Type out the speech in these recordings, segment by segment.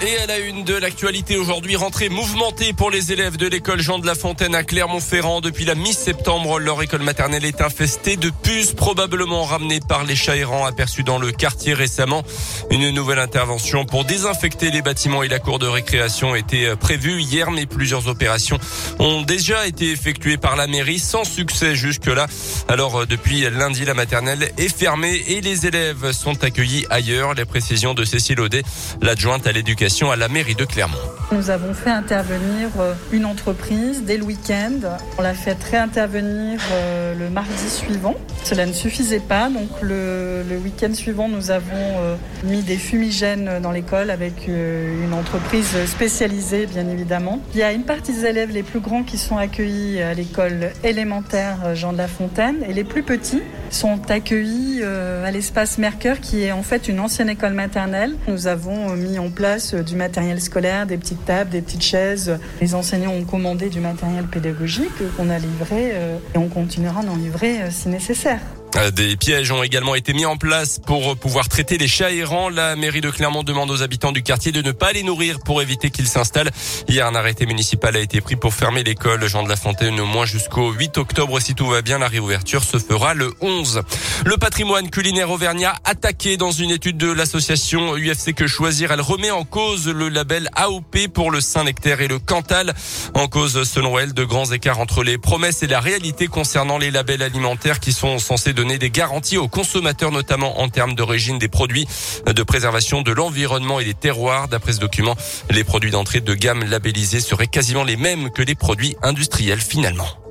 Et à la une de l'actualité aujourd'hui, rentrée mouvementée pour les élèves de l'école Jean de la Fontaine à Clermont-Ferrand. Depuis la mi-septembre, leur école maternelle est infestée de puces probablement ramenées par les chats errants aperçus dans le quartier récemment. Une nouvelle intervention pour désinfecter les bâtiments et la cour de récréation était prévue hier, mais plusieurs opérations ont déjà été effectuées par la mairie sans succès jusque-là. Alors depuis lundi, la maternelle est fermée et les élèves sont accueillis ailleurs. Les précisions de Cécile Audet, l'adjointe à l'éducation à la mairie de Clermont. Nous avons fait intervenir euh, une entreprise dès le week-end. On l'a fait réintervenir euh, le mardi suivant. Cela ne suffisait pas, donc le, week-end suivant, nous avons euh, mis des fumigènes dans l'école avec une entreprise spécialisée, bien évidemment. Il y a une partie des élèves les plus grands qui sont accueillis à l'école élémentaire Jean de la Fontaine et les plus petits sont accueillis à l'espace Mercure qui est en fait une ancienne école maternelle. Nous avons mis en place du matériel scolaire, des petites tables, des petites chaises. Les enseignants ont commandé du matériel pédagogique qu'on a livré euh, et on continuera d'en livrer euh, si nécessaire. Euh, des pièges ont également été mis en place pour pouvoir traiter les chats errants. La mairie de Clermont demande aux habitants du quartier de ne pas les nourrir pour éviter qu'ils s'installent. Hier, un arrêté municipal a été pris pour fermer l'école Jean de la Fontaine au moins jusqu'au 8 octobre. Si tout va bien, la réouverture se fera le 11. Le patrimoine culinaire auvergnat attaqué dans une étude de l'association UFC Que Choisir. Elle remet en cause le label AOP pour le Saint-Nectaire et le Cantal. En cause, selon elle, de grands écarts entre les promesses et la réalité concernant les labels alimentaires qui sont censés donner des garanties aux consommateurs, notamment en termes d'origine des produits, de préservation de l'environnement et des terroirs. D'après ce document, les produits d'entrée de gamme labellisés seraient quasiment les mêmes que les produits industriels finalement.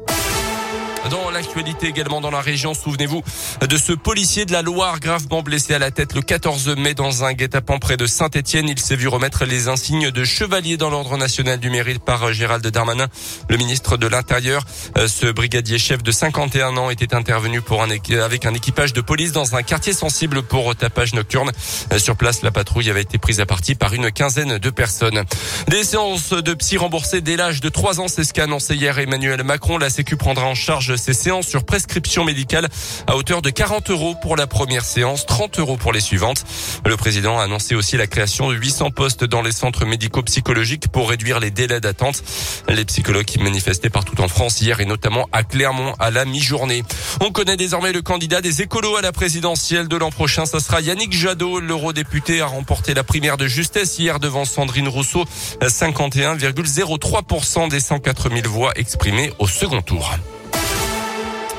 Dans l'actualité également dans la région, souvenez-vous de ce policier de la Loire gravement blessé à la tête le 14 mai dans un guet-apens près de Saint-Etienne. Il s'est vu remettre les insignes de chevalier dans l'ordre national du mérite par Gérald Darmanin, le ministre de l'Intérieur. Euh, ce brigadier chef de 51 ans était intervenu pour un, avec un équipage de police dans un quartier sensible pour tapage nocturne. Euh, sur place, la patrouille avait été prise à partie par une quinzaine de personnes. Des séances de psy remboursées dès l'âge de 3 ans, c'est ce qu'a annoncé hier Emmanuel Macron. La Sécu prendra en charge ces séances sur prescription médicale à hauteur de 40 euros pour la première séance, 30 euros pour les suivantes. Le président a annoncé aussi la création de 800 postes dans les centres médico-psychologiques pour réduire les délais d'attente. Les psychologues qui manifestaient partout en France hier et notamment à Clermont à la mi-journée. On connaît désormais le candidat des écolos à la présidentielle de l'an prochain. Ça sera Yannick Jadot. L'eurodéputé a remporté la primaire de justesse hier devant Sandrine Rousseau. 51,03% des 104 000 voix exprimées au second tour.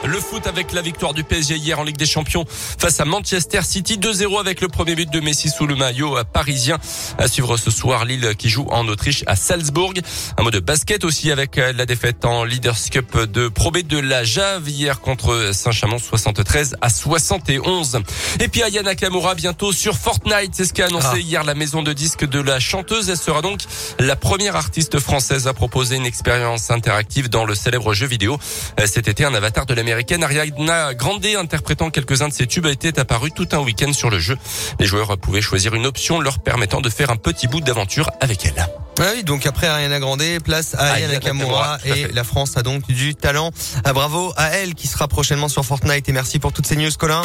Le foot avec la victoire du PSG hier en Ligue des Champions face à Manchester City 2-0 avec le premier but de Messi sous le maillot parisien. À suivre ce soir Lille qui joue en Autriche à Salzbourg. Un mot de basket aussi avec la défaite en Leaders Cup de Pro B de la Jave hier contre Saint-Chamond 73 à 71. Et puis Ayana Nakamura bientôt sur Fortnite. C'est ce qu'a annoncé ah. hier la maison de disques de la chanteuse. Elle sera donc la première artiste française à proposer une expérience interactive dans le célèbre jeu vidéo. Cet été, un avatar de la américaine Ariana Grande interprétant quelques-uns de ses tubes a été apparu tout un week-end sur le jeu. Les joueurs pouvaient choisir une option leur permettant de faire un petit bout d'aventure avec elle. Ah oui, donc après Ariana Grande, place à Ariana Nakamura et la France a donc du talent. Ah, bravo à elle qui sera prochainement sur Fortnite et merci pour toutes ces news Colin.